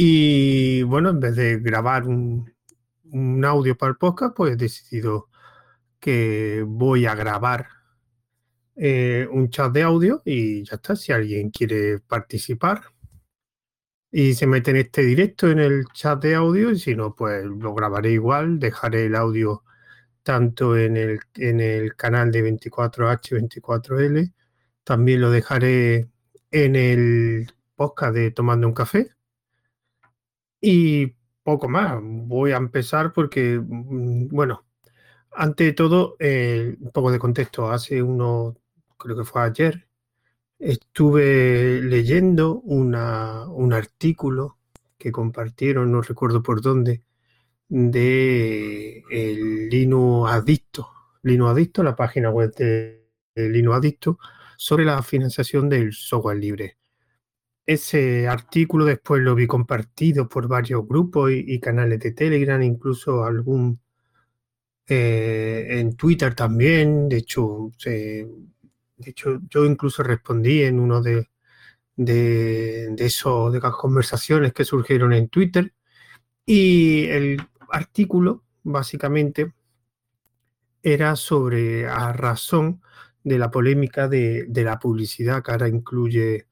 Y bueno, en vez de grabar un, audio para el podcast, pues he decidido que voy a grabar eh, un chat de audio y ya está. Si alguien quiere participar y se mete en este directo en el chat de audio, y si no, pues lo grabaré igual. Dejaré el audio tanto en el, en el canal de 24H24L, también lo dejaré en el podcast de Tomando un Café. Y poco más. Voy a empezar porque, mm, bueno, ante todo, eh, un poco de contexto. Hace uno, creo que fue ayer, estuve leyendo una, un artículo que compartieron, no recuerdo por dónde, de el Linux Adicto. Linux Adicto, la página web de, de Linux Adicto, sobre la financiación del software libre. Ese artículo después lo vi compartido por varios grupos y, canales de Telegram, incluso algún eh, en Twitter también. De hecho, de hecho, yo incluso respondí en uno de, de, de, eso, de las conversaciones que surgieron en Twitter. Y el artículo, básicamente, era sobre a razón de la polémica de, de la publicidad que ahora incluye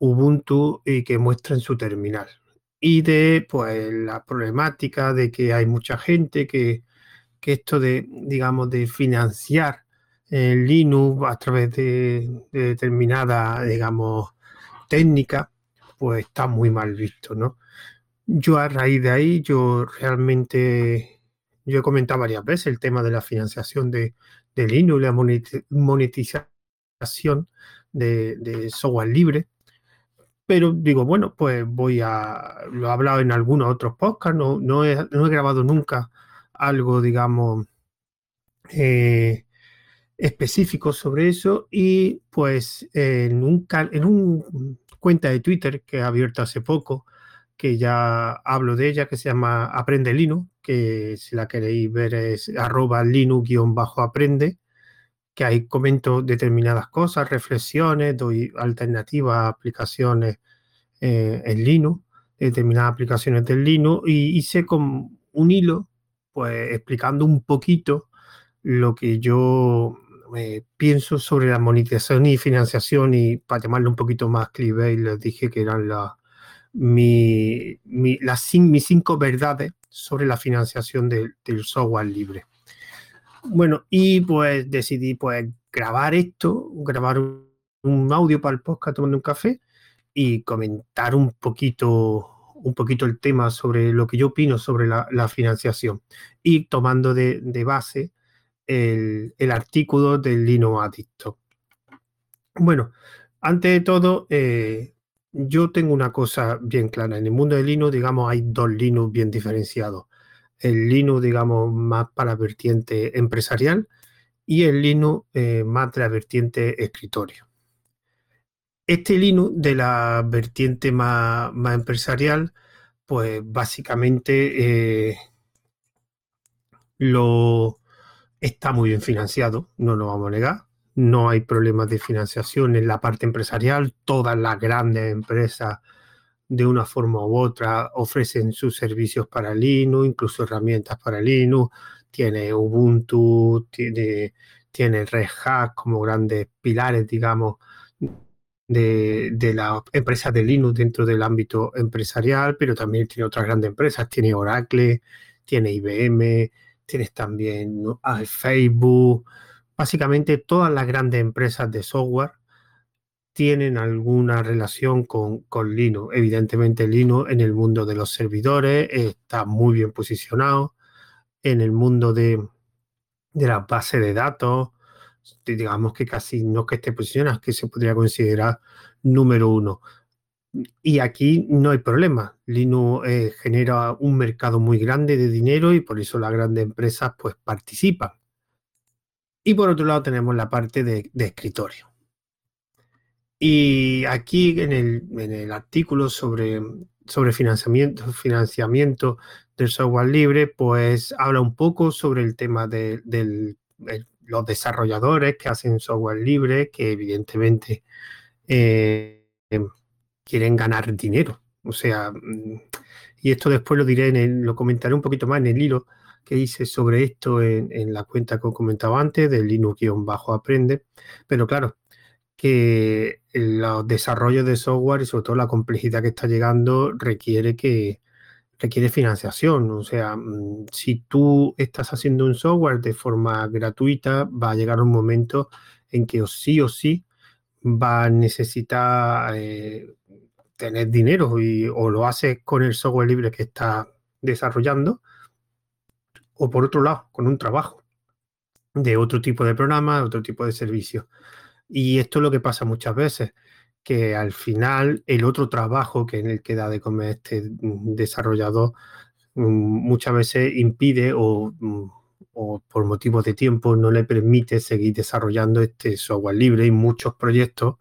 Ubuntu y que muestren su terminal. Y de pues la problemática de que hay mucha gente que, que esto de, digamos, de financiar el Linux a través de, determinada, digamos, técnica, pues está muy mal visto, ¿no? Yo a raíz de ahí, yo realmente, yo he comentado varias veces el tema de la financiación de, de Linux, la monetización de software libre, pero digo, bueno, pues voy a, lo he hablado en algunos otros podcasts, no, no, he, no he grabado nunca algo, digamos, eh, específico sobre eso y pues en un, en un cuenta de Twitter que he abierto hace poco, que ya hablo de ella, que se llama Aprende Linux, que si la queréis ver es arroba linux-aprende, que ahí comento determinadas cosas, reflexiones, doy alternativas aplicaciones eh, en Linux, determinadas aplicaciones del Linux, y hice con un hilo, pues explicando un poquito lo que yo eh, pienso sobre la monetización y financiación, y para llamarlo un poquito más clive, les dije que eran mi, las, mis cinco verdades sobre la financiación de, del software libre. Bueno, y pues decidí pues grabar esto, grabar un audio para el podcast tomando un café y comentar un poquito, un poquito el tema sobre lo que yo opino sobre la, financiación y tomando de, base el, el, artículo del Lino Adicto. Bueno, antes de todo, eh, yo tengo una cosa bien clara. En el mundo del Linux, digamos, hay dos Linux bien diferenciados el Linux, digamos, más para vertiente empresarial y el Linux eh, más de la vertiente escritorio. Este Linux de la vertiente más, empresarial, pues básicamente eh, lo está muy bien financiado, no lo vamos a negar. No hay problemas de financiación en la parte empresarial. Todas las grandes empresas de una forma u otra ofrecen sus servicios para Linux, incluso herramientas para Linux, tiene Ubuntu, tiene, tiene Red Hat como grandes pilares, digamos, de, de las empresas de Linux dentro del ámbito empresarial, pero también tiene otras grandes empresas, tiene Oracle, tiene IBM, tienes también Facebook, básicamente todas las grandes empresas de software tienen alguna relación con, con, Linux. Evidentemente Linux en el mundo de los servidores está muy bien posicionado, en el mundo de, de la base de datos, digamos que casi no que esté posicionado, que se podría considerar número uno. Y aquí no hay problema. Linux eh, genera un mercado muy grande de dinero y por eso las grandes empresas pues participan. Y por otro lado tenemos la parte de, escritorio y aquí en el, en el artículo sobre, sobre financiamiento, financiamiento del software libre, pues habla un poco sobre el tema de, de los desarrolladores que hacen software libre, que evidentemente eh, quieren ganar dinero O sea, mm, y esto después lo diré, en el, lo comentaré un poquito más en el hilo que hice sobre esto en, la cuenta que os comentaba antes, del Linux-Aprende. Pero claro, que los desarrollos de software y sobre todo la complejidad que está llegando requiere que requiere financiación. O sea, mm, si tú estás haciendo un software de forma gratuita, va a llegar un momento en que sí o sí va a necesitar eh, tener dinero y, o lo haces con el software libre que está desarrollando o por otro lado, con un trabajo de otro tipo de programa, otro tipo de servicio. Y esto es lo que pasa muchas veces, que al final el otro trabajo que en el que da de comer este mm, desarrollador mm, muchas veces impide o, mm, o, por motivos de tiempo no le permite seguir desarrollando este software libre y muchos proyectos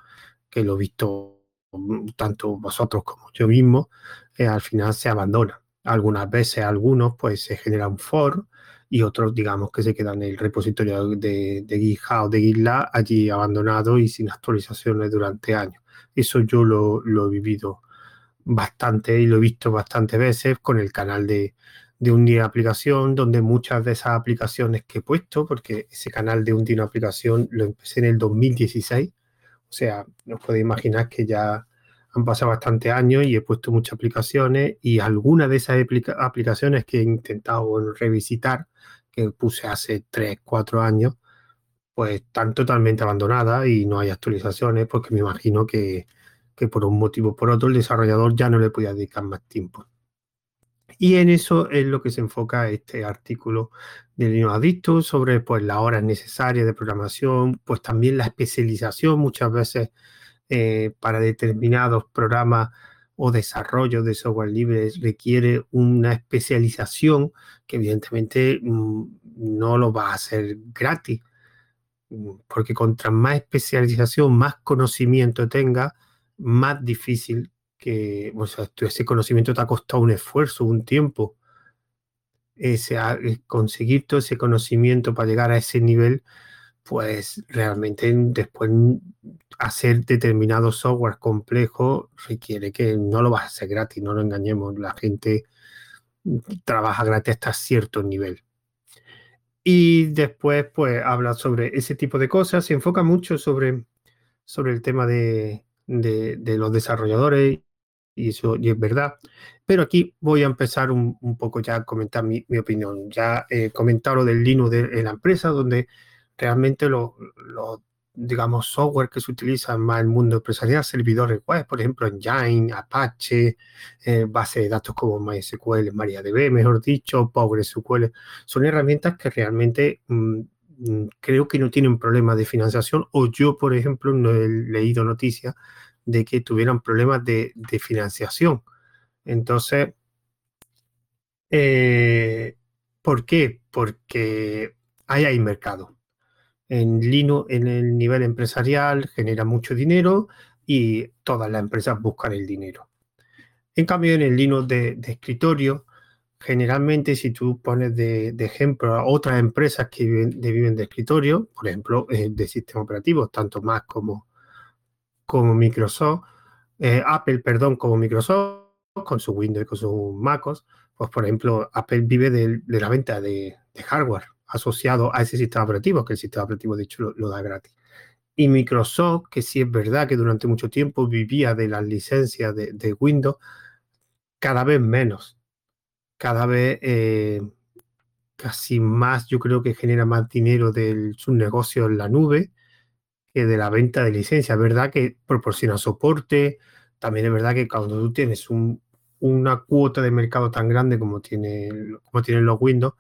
que lo he visto tanto vosotros como yo mismo, eh, al final se abandonan. Algunas veces algunos pues se genera un for y otros digamos que se quedan en el repositorio de, de GitHub o de GitLab allí abandonado y sin actualizaciones durante años. Eso yo lo, lo, he vivido bastante y lo he visto bastantes veces con el canal de, de un día aplicación, donde muchas de esas aplicaciones que he puesto, porque ese canal de un día aplicación lo empecé en el 2016, o sea, os podéis imaginar que ya han pasado bastantes años y he puesto muchas aplicaciones y algunas de esas aplicaciones que he intentado revisitar, que puse hace 3, 4 años, pues están totalmente abandonadas y no hay actualizaciones porque me imagino que, que por un motivo o por otro el desarrollador ya no le podía dedicar más tiempo. Y en eso es lo que se enfoca este artículo de Linux Adicto sobre pues, las horas necesarias de programación, pues también la especialización muchas veces eh, para determinados programas o desarrollo de software libre requiere una especialización que evidentemente mm, no lo va a hacer gratis, porque contra más especialización, más conocimiento tenga, más difícil que o sea, ese conocimiento te ha costado un esfuerzo, un tiempo. Ese, eh, conseguir todo ese conocimiento para llegar a ese nivel pues realmente después hacer determinado software complejo requiere que no lo vas a hacer gratis, no lo engañemos, la gente trabaja gratis hasta cierto nivel. Y después pues habla sobre ese tipo de cosas, se enfoca mucho sobre, sobre el tema de, de, los desarrolladores y eso y es verdad. Pero aquí voy a empezar un, poco ya a comentar mi, opinión. Ya he comentado lo del Linux de la empresa, donde realmente los, digamos, software que se utilizan más en el mundo empresarial, servidores web, por ejemplo, Engine, Apache, eh, base de datos como MySQL, MariaDB, mejor dicho, PostgreSQL, son herramientas que realmente mm, mm, creo que no tienen problema de financiación o yo, por ejemplo, no he leído noticias de que tuvieran problemas de, financiación. Entonces, eh, ¿por qué? Porque ahí hay mercado en Linux, en el nivel empresarial, genera mucho dinero y todas las empresas buscan el dinero. En cambio, en el Linux de, escritorio, generalmente si tú pones de, ejemplo a otras empresas que viven de, escritorio, por ejemplo, eh, de sistemas operativos, tanto Mac como, como Microsoft, eh, Apple, perdón, como Microsoft, con su Windows y con sus MacOS, pues por ejemplo, Apple vive de, la venta de hardware asociado a ese sistema operativo, que el sistema operativo de hecho lo, da gratis. Y Microsoft, que sí es verdad que durante mucho tiempo vivía de las licencias de, Windows, cada vez menos, cada vez eh, casi más, yo creo que genera más dinero de su negocio en la nube que de la venta de licencias. Es verdad que proporciona soporte, también es verdad que cuando tú tienes una cuota de mercado tan grande como, tiene, como tienen los Windows,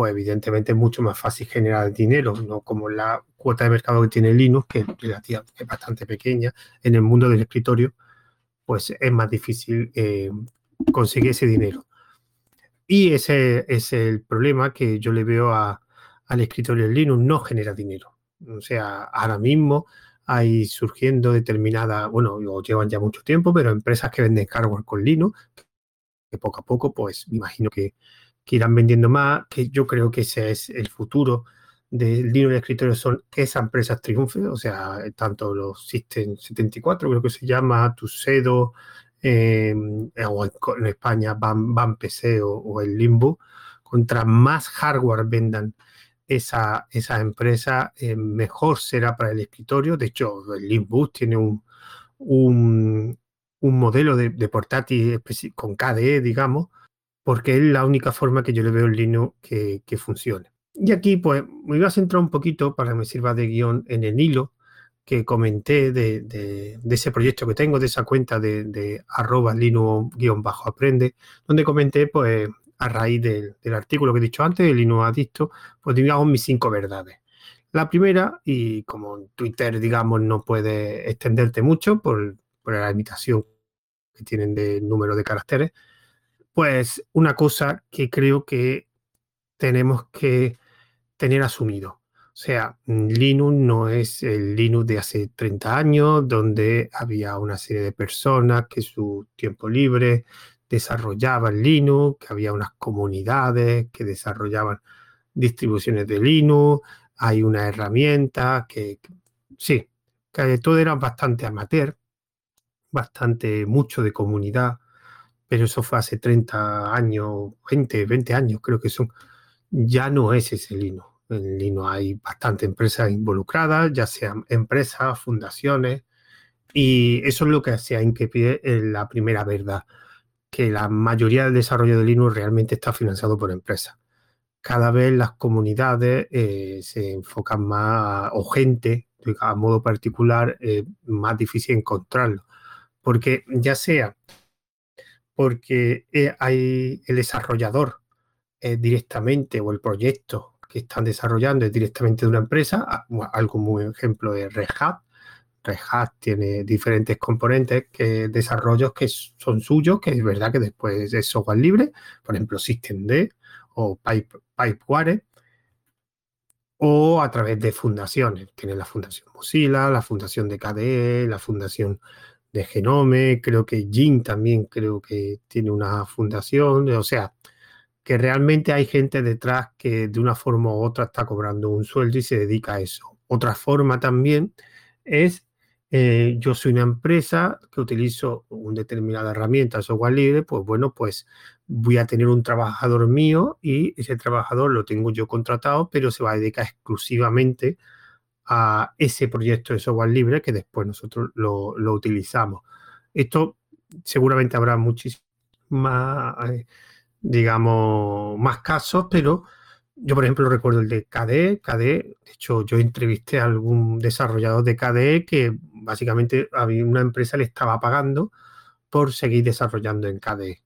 pues evidentemente es mucho más fácil generar dinero, no como la cuota de mercado que tiene Linux, que es bastante pequeña en el mundo del escritorio, pues es más difícil eh, conseguir ese dinero. Y ese es el problema que yo le veo al escritorio de Linux, no genera dinero. O sea, ahora mismo hay surgiendo determinadas, bueno, lo llevan ya mucho tiempo, pero empresas que venden hardware con Linux, que poco a poco, pues me imagino que que irán vendiendo más, que yo creo que ese es el futuro del Linux de escritorio, son que esas empresas triunfen, o sea, tanto los System 74, creo que se llama, Tuxedo, en España van, van PC o, el Limbo, contra más hardware vendan esa, esa empresa, eh, mejor será para el escritorio. De hecho, el Limbus tiene un, un, modelo de, portátil con KDE, digamos, porque es la única forma que yo le veo en Linux que, que funcione. Y aquí, pues, me iba a centrar un poquito para que me sirva de guion en el hilo que comenté de, ese proyecto que tengo, de esa cuenta de, de arroba linux-aprende, donde comenté, pues, a raíz del, artículo que he dicho antes, de Linux Adicto, pues digamos mis cinco verdades. La primera, y como Twitter, digamos, no puede extenderte mucho por, la limitación que tienen de número de caracteres, pues una cosa que creo que tenemos que tener asumido. O sea, Linux no es el Linux de hace 30 años, donde había una serie de personas que su tiempo libre desarrollaban Linux, que había unas comunidades que desarrollaban distribuciones de Linux, hay una herramienta que, sí, que todo era bastante amateur, bastante mucho de comunidad, pero eso fue hace 30 años, 20, 20 años creo que son. Ya no es ese Linux. En Linux hay bastantes empresas involucradas, ya sean empresas, fundaciones, y eso es lo que hacía hincapié en la primera verdad que la mayoría del desarrollo de Linux realmente está financiado por empresas. Cada vez las comunidades eh, se enfocan más, o gente, a modo particular, eh, más difícil encontrarlo. Porque ya sea porque eh, hay el desarrollador directamente o el proyecto que están desarrollando es directamente de una empresa, algo muy ejemplo de Red Hat, Red Hat tiene diferentes componentes desarrollos que son suyos, que es verdad que después es software libre, por ejemplo SystemD o Pipe, Pipeware, o a través de fundaciones. Tiene la Fundación Mozilla, la Fundación de KDE, la Fundación de Genome, creo que Jin también creo que tiene una fundación, o sea, que realmente hay gente detrás que de una forma u otra está cobrando un sueldo y se dedica a eso. Otra forma también es eh, yo soy una empresa que utilizo una determinada herramienta software libre, pues bueno, pues voy a tener un trabajador mío y ese trabajador lo tengo yo contratado, pero se va a dedicar exclusivamente a ese proyecto de software libre que después nosotros lo, utilizamos. Esto seguramente habrá muchísimos más, eh, digamos, más casos, pero yo, por ejemplo, recuerdo el de KDE. KDE, de hecho, yo entrevisté a algún desarrollador de KDE que básicamente había una empresa le estaba pagando por seguir desarrollando en KDE.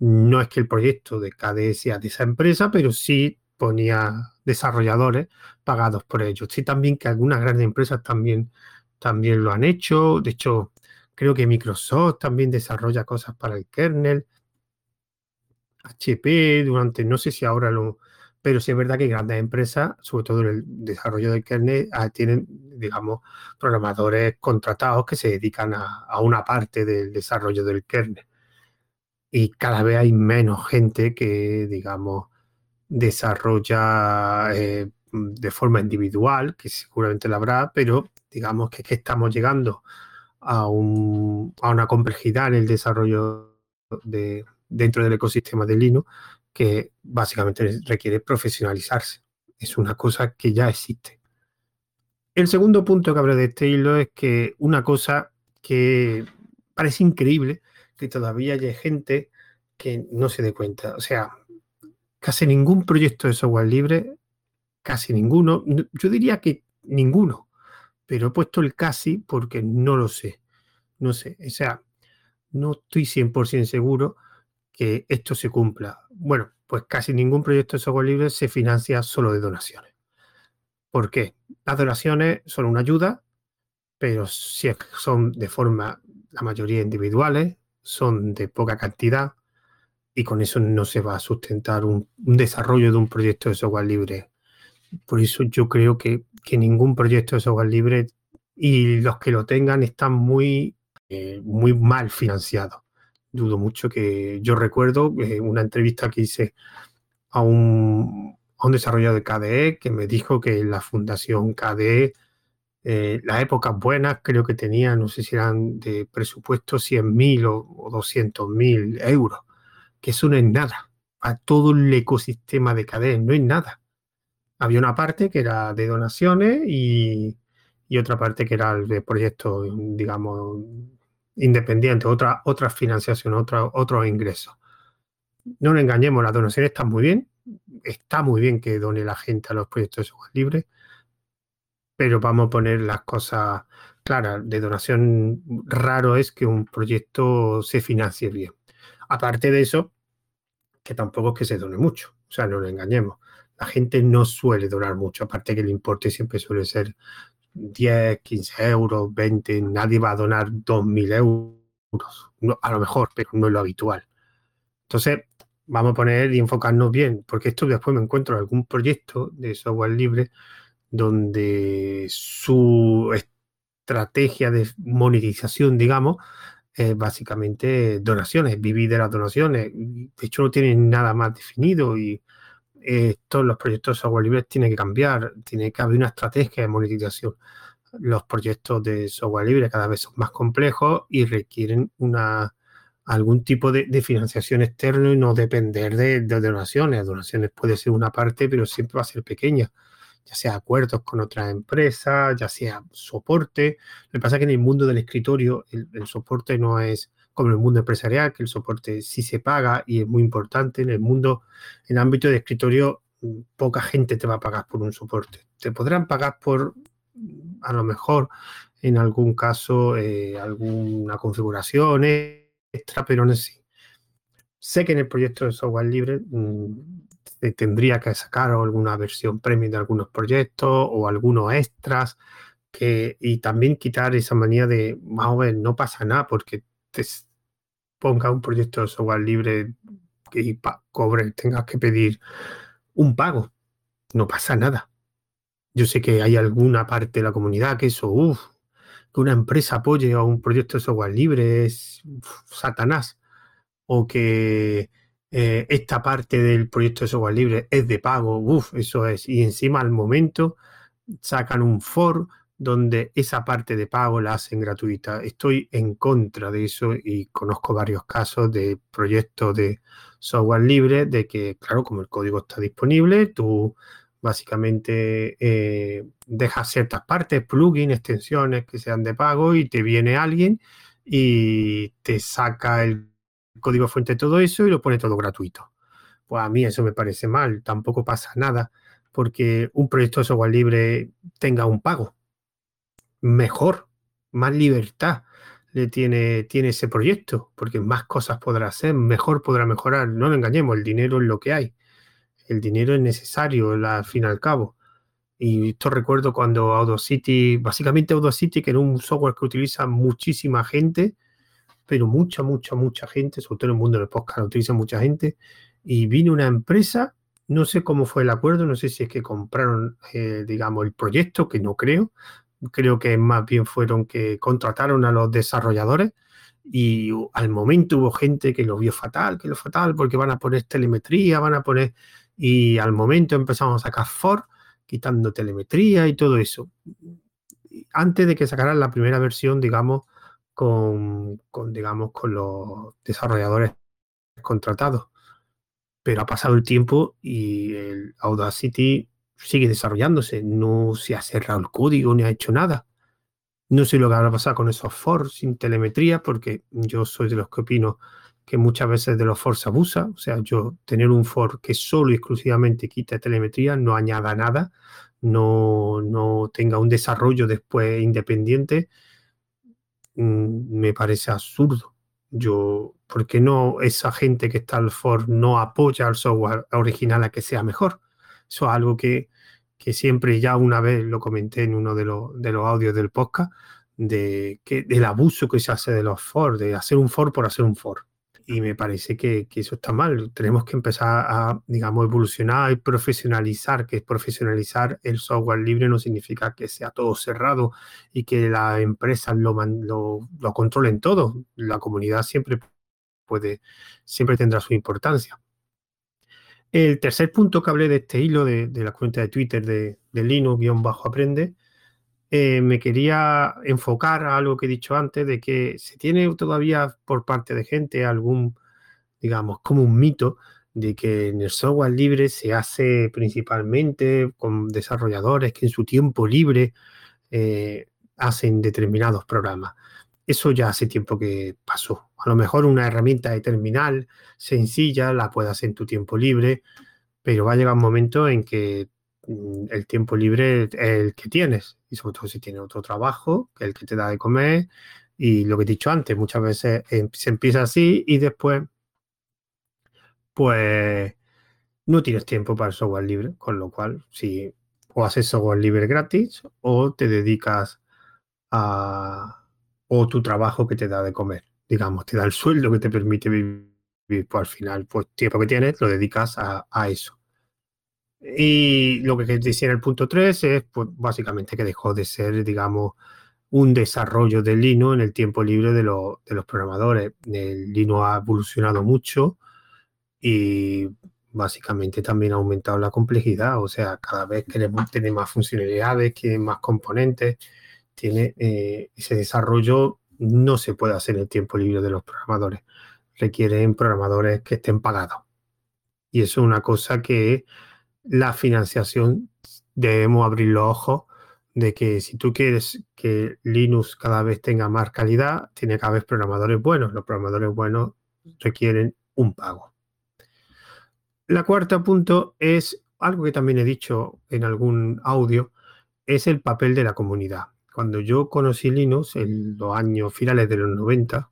No es que el proyecto de KDE sea de esa empresa, pero sí ponía desarrolladores pagados por ellos. Sí, también que algunas grandes empresas también, también lo han hecho. De hecho, creo que Microsoft también desarrolla cosas para el kernel. HP, durante, no sé si ahora lo, pero sí es verdad que grandes empresas, sobre todo en el desarrollo del kernel, ah, tienen, digamos, programadores contratados que se dedican a, una parte del desarrollo del kernel. Y cada vez hay menos gente que, digamos, desarrolla eh, de forma individual, que seguramente la habrá, pero digamos que, estamos llegando a, a una complejidad en el desarrollo de, dentro del ecosistema de Linux que básicamente requiere profesionalizarse. Es una cosa que ya existe. El segundo punto que habrá de este hilo es que una cosa que parece increíble, que todavía hay gente que no se dé cuenta. O sea, casi ningún proyecto de software libre, casi ninguno, yo diría que ninguno, pero he puesto el casi porque no lo sé. No sé, o sea, no estoy 100% seguro que esto se cumpla. Bueno, pues casi ningún proyecto de software libre se financia solo de donaciones. ¿Por qué? Las donaciones son una ayuda, pero si son de forma, la mayoría individuales, son de poca cantidad y con eso no se va a sustentar un, desarrollo de un proyecto de software libre. Por eso yo creo que, ningún proyecto de software libre y los que lo tengan están muy, eh, muy mal financiados dudo mucho que yo recuerdo eh, una entrevista que hice a un, a un desarrollador de KDE que me dijo que la fundación KDE Eh, las épocas buenas creo que tenían, no sé si eran de presupuesto 100.000 o, o 200.000 euros, que eso no es nada. A todo el ecosistema de cadenas no es nada. Había una parte que era de donaciones y, y otra parte que era de proyectos, digamos, independientes, otra, otras financiaciones, otra, otros ingresos. No nos engañemos, las donaciones están muy bien, está muy bien que done la gente a los proyectos de software libre, pero vamos a poner las cosas claras. De donación raro es que un proyecto se financie bien. Aparte de eso, que tampoco es que se done mucho, o sea, no nos engañemos. La gente no suele donar mucho, aparte que el importe siempre suele ser 10, 15 euros, 20, nadie va a donar 2.000 euros, a lo mejor, pero no es lo habitual. Entonces, vamos a poner y enfocarnos bien, porque esto después me encuentro en algún proyecto de software libre donde su estrategia de monetización, digamos, es básicamente donaciones, vivir de las donaciones. De hecho, no tienen nada más definido y eh, todos los proyectos de software libre tienen que cambiar, tiene que haber una estrategia de monetización. Los proyectos de software libre cada vez son más complejos y requieren una, algún tipo de, financiación externo y no depender de, de, donaciones. Donaciones puede ser una parte, pero siempre va a ser pequeña, ya sea acuerdos con otras empresas, ya sea soporte. Lo que pasa es que en el mundo del escritorio el, soporte no es como en el mundo empresarial, que el soporte sí se paga y es muy importante. En el mundo, en el ámbito de escritorio, poca gente te va a pagar por un soporte. Te podrán pagar por, a lo mejor, en algún caso, eh, alguna configuración extra, pero no sí. Sé que en el proyecto de software libre mmm, tendría que sacar alguna versión premium de algunos proyectos o algunos extras. Que, y también quitar esa manía de, más o menos, no pasa nada porque te, ponga un proyecto de software libre y cobre, tengas que pedir un pago. No pasa nada. Yo sé que hay alguna parte de la comunidad que eso, uff, que una empresa apoye a un proyecto de software libre es Satanás. O que eh, esta parte del proyecto de software libre es de pago, uff, eso es. Y encima al momento sacan un for donde esa parte de pago la hacen gratuita. Estoy en contra de eso y conozco varios casos de proyectos de software libre, de que, claro, como el código está disponible, tú básicamente eh, dejas ciertas partes, plugins, extensiones que sean de pago y te viene alguien y te saca el código fuente todo eso y lo pone todo gratuito. Pues a mí eso me parece mal, tampoco pasa nada porque un proyecto de software libre tenga un pago mejor, más libertad le tiene, tiene ese proyecto, porque más cosas podrá hacer, mejor podrá mejorar. No lo engañemos, el dinero es lo que hay. El dinero es necesario al fin y al cabo. Y esto recuerdo cuando Audacity, básicamente Audacity, que era un software que utiliza muchísima gente, pero mucha, mucha, mucha gente, sobre todo en el mundo del podcast, lo utiliza mucha gente. Y vino una empresa, no sé cómo fue el acuerdo, no sé si es que compraron, eh, digamos, el proyecto, que no creo, creo que más bien fueron que contrataron a los desarrolladores y al momento hubo gente que lo vio fatal, que lo fatal porque van a poner telemetría, van a poner y al momento empezamos a sacar for quitando telemetría y todo eso. Antes de que sacaran la primera versión, digamos, con, digamos, con los desarrolladores contratados. Pero ha pasado el tiempo y el Audacity sigue desarrollándose, no se ha cerrado el código ni ha hecho nada. No sé lo que habrá pasado con esos for sin telemetría, porque yo soy de los que opino que muchas veces de los for se abusa. O sea, yo tener un for que solo y exclusivamente quita telemetría, no añada nada, no, no tenga un desarrollo después independiente, me parece absurdo. Yo, ¿por qué no esa gente que está al for no apoya al software original a que sea mejor? Eso es algo que, que siempre ya una vez lo comenté en uno de, los, de los audios del podcast, de que, del abuso que se hace de los for, de hacer un for por hacer un for. Y me parece que, eso está mal. Tenemos que empezar a, digamos, evolucionar y profesionalizar, que profesionalizar el software libre no significa que sea todo cerrado y que las empresas lo, lo, lo controlen todo. La comunidad siempre puede, siempre tendrá su importancia. El tercer punto que hablé de este hilo de, de la cuenta de Twitter de, de Linux-aprende eh, me quería enfocar a algo que he dicho antes, de que se tiene todavía por parte de gente algún, digamos, como un mito de que en el software libre se hace principalmente con desarrolladores que en su tiempo libre eh, hacen determinados programas. Eso ya hace tiempo que pasó. A lo mejor una herramienta de terminal sencilla la puedes hacer en tu tiempo libre, pero va a llegar un momento en que el tiempo libre el que tienes, y sobre todo si tienes otro trabajo, el que te da de comer, y lo que he dicho antes, muchas veces em, se empieza así y después pues no tienes tiempo para el software libre, con lo cual si o haces software libre gratis o te dedicas a o tu trabajo que te da de comer, digamos, te da el sueldo que te permite vivir, pues al final, pues tiempo que tienes lo dedicas a, eso. Y lo que decía en el punto 3 es, pues básicamente que dejó de ser, digamos, un desarrollo del Linux en el tiempo libre de, de los programadores. El Linux ha evolucionado mucho y básicamente también ha aumentado la complejidad, o sea, cada vez queremos tener más funcionalidades, tiene más componentes, tiene eh, ese desarrollo no se puede hacer en el tiempo libre de los programadores, requieren programadores que estén pagados. Y eso es una cosa que la financiación debemos abrir los ojos de que si tú quieres que Linux cada vez tenga más calidad, tiene que haber programadores buenos. Los programadores buenos requieren un pago. La cuarta punto es algo que también he dicho en algún audio, es el papel de la comunidad. Cuando yo conocí Linux en los años finales de los 90,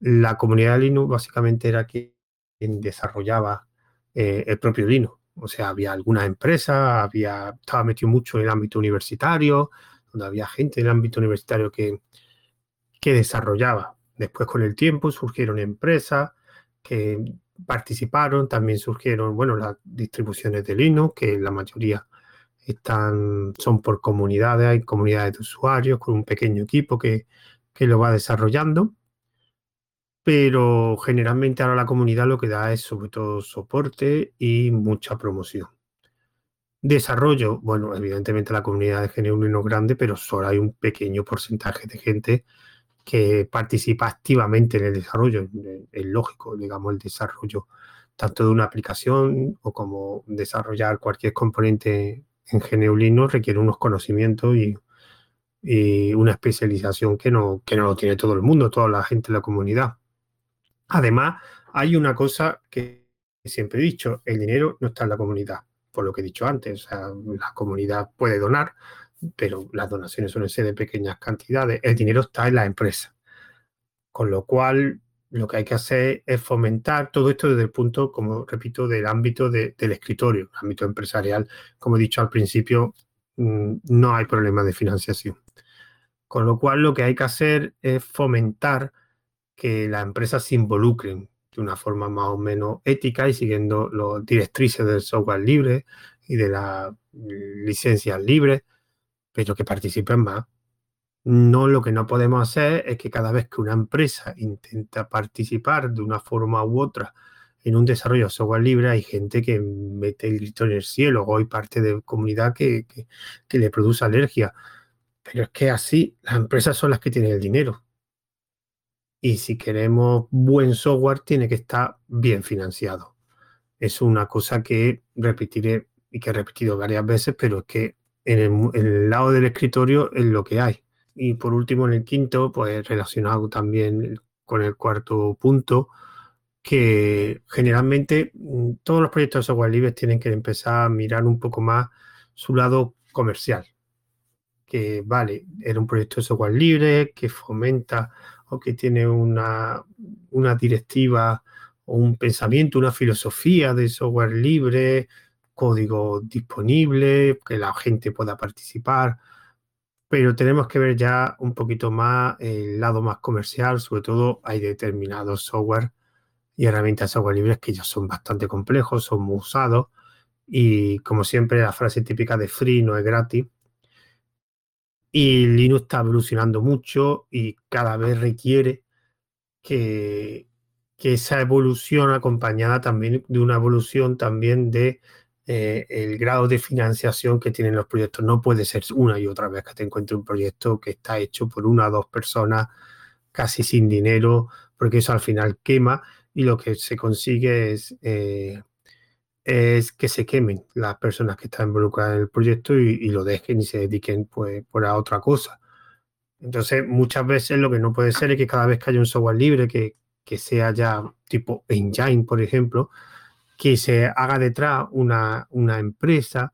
la comunidad de Linux básicamente era quien desarrollaba eh, el propio Linux. O sea, había algunas empresas, había, estaba metido mucho en el ámbito universitario, donde había gente en el ámbito universitario que, que desarrollaba. Después, con el tiempo, surgieron empresas que participaron, también surgieron, bueno, las distribuciones de Linux, que la mayoría están, son por comunidades, hay comunidades de usuarios con un pequeño equipo que, que lo va desarrollando, pero generalmente ahora la comunidad lo que da es sobre todo soporte y mucha promoción. Desarrollo, bueno, evidentemente la comunidad de GNU es grande, pero solo hay un pequeño porcentaje de gente que participa activamente en el desarrollo. Es lógico, digamos, el desarrollo tanto de una aplicación o como desarrollar cualquier componente en GNU requiere unos conocimientos y, una especialización que no, que no lo tiene todo el mundo, toda la gente de la comunidad. Además, hay una cosa que siempre he dicho, el dinero no está en la comunidad, por lo que he dicho antes. O sea, la comunidad puede donar, pero las donaciones suelen ser de pequeñas cantidades. El dinero está en la empresa. Con lo cual, lo que hay que hacer es fomentar todo esto desde el punto, como repito, del ámbito del escritorio, ámbito empresarial. Como he dicho al principio, mm, no hay problema de financiación. Con lo cual, lo que hay que hacer es fomentar que las empresas se involucren de una forma más o menos ética y siguiendo las directrices del software libre y de las licencias libres pero que participen más. No, lo que no podemos hacer es que cada vez que una empresa intenta participar de una forma u otra en un desarrollo de software libre, hay gente que mete el grito en el cielo o hay parte de comunidad que, que le produce alergia. Pero es que así las empresas son las que tienen el dinero. Y si queremos buen software, tiene que estar bien financiado. Es una cosa que repetiré y que he repetido varias veces, pero es que en el, lado del escritorio es lo que hay. Y por último, en el quinto, pues relacionado también con el cuarto punto, que generalmente mm, todos los proyectos de software libre tienen que empezar a mirar un poco más su lado comercial. Que vale, era un proyecto de software libre que fomenta o que tiene una, una directiva o un pensamiento, una filosofía de software libre, código disponible, que la gente pueda participar, pero tenemos que ver ya un poquito más el lado más comercial, sobre todo hay determinados software y herramientas software libres que ya son bastante complejos, son muy usados y como siempre la frase típica de free no es gratis. Y Linux está evolucionando mucho y cada vez requiere que, que esa evolución acompañada también de una evolución también de eh, el grado de financiación que tienen los proyectos. No puede ser una y otra vez que te encuentres un proyecto que está hecho por una o dos personas casi sin dinero, porque eso al final quema y lo que se consigue es, eh, es que se quemen las personas que están involucradas en el proyecto y, lo dejen y se dediquen pues, por a otra cosa. Entonces, muchas veces lo que no puede ser es que cada vez que haya un software libre que, que sea ya tipo Engine, por ejemplo, que se haga detrás una, una empresa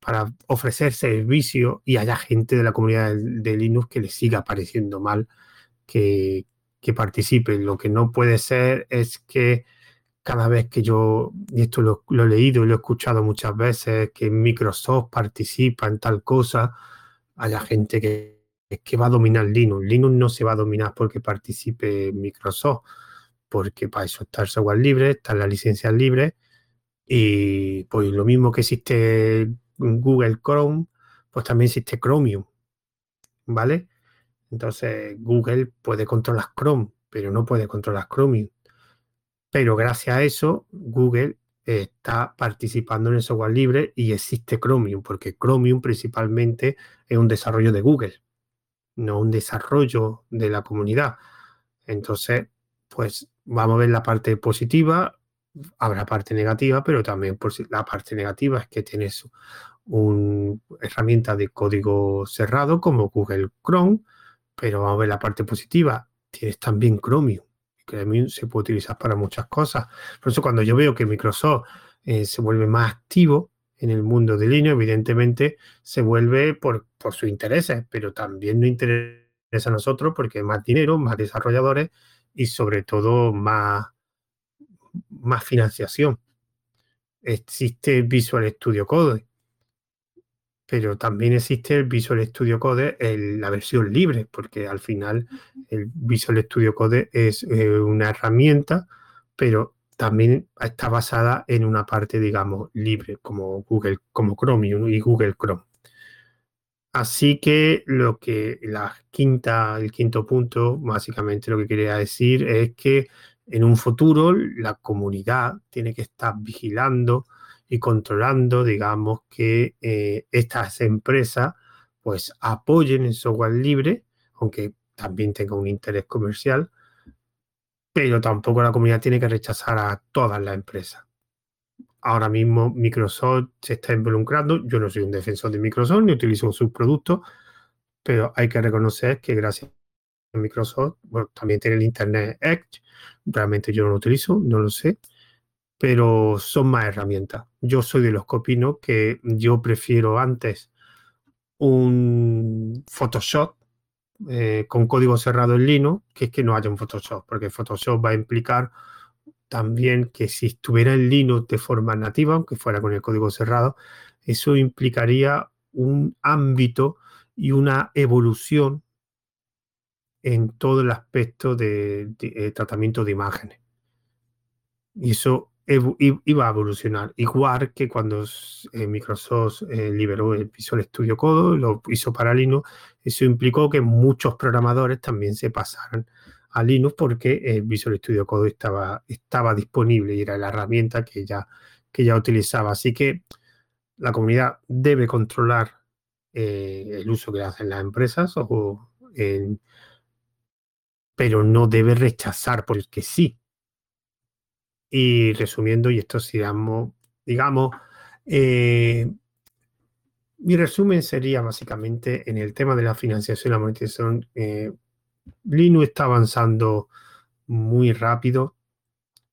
para ofrecer servicio y haya gente de la comunidad de, Linux que le siga pareciendo mal que, que participe. Lo que no puede ser es que cada vez que yo, y esto lo, he leído y lo he escuchado muchas veces, que Microsoft participa en tal cosa, haya gente que, que va a dominar Linux. Linux no se va a dominar porque participe Microsoft, porque para eso está el software libre, están las licencias libres, y pues lo mismo que existe Google Chrome, pues también existe Chromium, ¿vale? Entonces Google puede controlar Chrome, pero no puede controlar Chromium. Pero gracias a eso, Google está participando en el software libre y existe Chromium, porque Chromium principalmente es un desarrollo de Google, no un desarrollo de la comunidad. Entonces, pues vamos a ver la parte positiva, habrá parte negativa, pero también por la parte negativa es que tienes una herramienta de código cerrado como Google Chrome, pero vamos a ver la parte positiva, tienes también Chromium. Chromium se puede utilizar para muchas cosas. Por eso cuando yo veo que Microsoft eh, se vuelve más activo en el mundo de línea, evidentemente se vuelve por, por sus intereses, pero también nos interesa a nosotros porque más dinero, más desarrolladores y sobre todo más, más financiación. Existe Visual Studio Code, pero también existe el Visual Studio Code en la versión libre, porque al final el Visual Studio Code es eh, una herramienta, pero también está basada en una parte, digamos, libre, como Google, como Chromium y Google Chrome. Así que lo que la quinta, el quinto punto, básicamente lo que quería decir es que en un futuro la comunidad tiene que estar vigilando y controlando, digamos, que eh, estas empresas pues apoyen el software libre, aunque también tenga un interés comercial, pero tampoco la comunidad tiene que rechazar a todas las empresas. Ahora mismo Microsoft se está involucrando, yo no soy un defensor de Microsoft ni utilizo sus productos, pero hay que reconocer que gracias a Microsoft, bueno, también tiene el Internet Edge, realmente yo no lo utilizo, no lo sé, pero son más herramientas. Yo soy de los que opino que yo prefiero antes un Photoshop eh, con código cerrado en Linux que es que no haya un Photoshop, porque Photoshop va a implicar también que si estuviera en Linux de forma nativa, aunque fuera con el código cerrado, eso implicaría un ámbito y una evolución en todo el aspecto de, eh, tratamiento de imágenes. Y eso iba a evolucionar. Igual que cuando eh, Microsoft eh, liberó el Visual Studio Code, lo hizo para Linux, eso implicó que muchos programadores también se pasaran a Linux porque el Visual Studio Code estaba, estaba disponible y era la herramienta que ya, que ya utilizaba. Así que la comunidad debe controlar el uso que hacen las empresas o pero no debe rechazar porque sí. Y resumiendo, y esto digamos, digamos eh, mi resumen sería básicamente en el tema de la financiación y la monetización. Eh, Linux está avanzando muy rápido.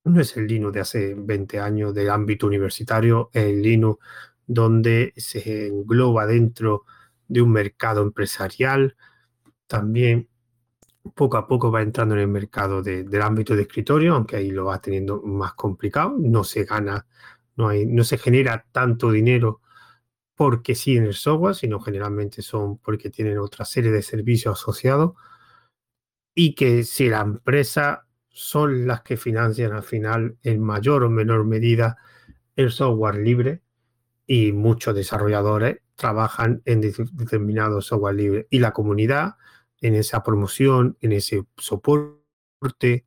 No es el Linux de hace 20 años del ámbito universitario, es el Linux donde se engloba dentro de un mercado empresarial. También poco a poco va entrando en el mercado del ámbito de escritorio, aunque ahí lo va teniendo más complicado. No se gana, no, hay, no se genera tanto dinero porque sí en el software, sino generalmente son porque tienen otra serie de servicios asociados. Y que si la empresa son las que financian al final en mayor o menor medida el software libre y muchos desarrolladores trabajan en determinado software libre y la comunidad en esa promoción, en ese soporte,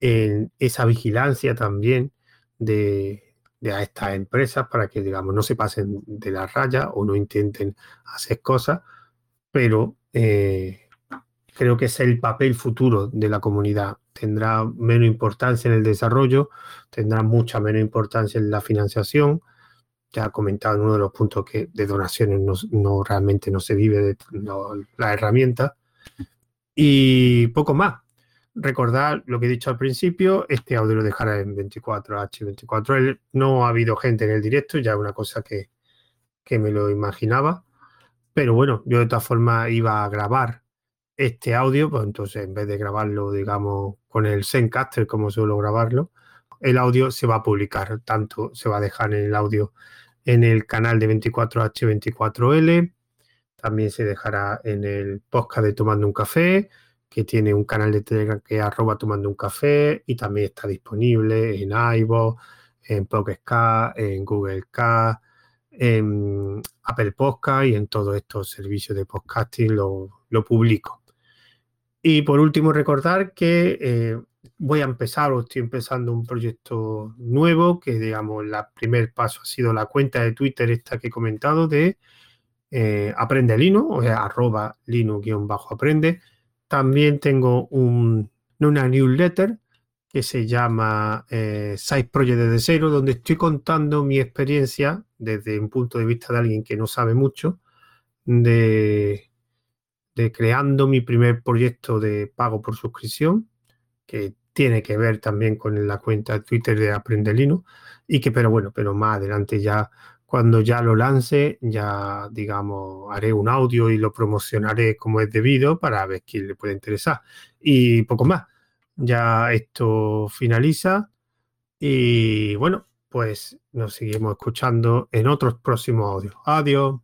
en esa vigilancia también de, a estas empresas para que, digamos, no se pasen de la raya o no intenten hacer cosas, pero eh, creo que es el papel futuro de la comunidad. Tendrá menos importancia en el desarrollo, tendrá mucha menos importancia en la financiación. Ya he comentado en uno de los puntos que de donaciones no, realmente no se vive de la herramienta. Y poco más. Recordar lo que he dicho al principio, este audio lo dejará en 24H24. No ha habido gente en el directo, ya una cosa que, que me lo imaginaba. Pero bueno, yo de todas formas iba a grabar este audio, pues entonces en vez de grabarlo, digamos, con el Zencaster como suelo grabarlo, el audio se va a publicar, tanto se va a dejar en el audio en el canal de 24H24L, también se dejará en el podcast de Tomando un Café, que tiene un canal de Telegram que es arroba tomando un café y también está disponible en iVoox, en Pocket en Google Cast, en Apple Podcast y en todos estos servicios de podcasting lo, lo publico. Y por último, recordar que eh, voy a empezar o estoy empezando un proyecto nuevo, que digamos, el primer paso ha sido la cuenta de Twitter esta que he comentado de eh, Aprende Linux, o sea, arroba linux-aprende. También tengo un, una newsletter que se llama eh, Site Project desde cero, donde estoy contando mi experiencia desde un punto de vista de alguien que no sabe mucho de de creando mi primer proyecto de pago por suscripción, que tiene que ver también con la cuenta de Twitter de Aprendelino, y que, pero bueno, pero más adelante ya, cuando ya lo lance, ya, digamos, haré un audio y lo promocionaré como es debido para ver quién le puede interesar. Y poco más. Ya esto finaliza y bueno, pues nos seguimos escuchando en otros próximos audios. Adiós.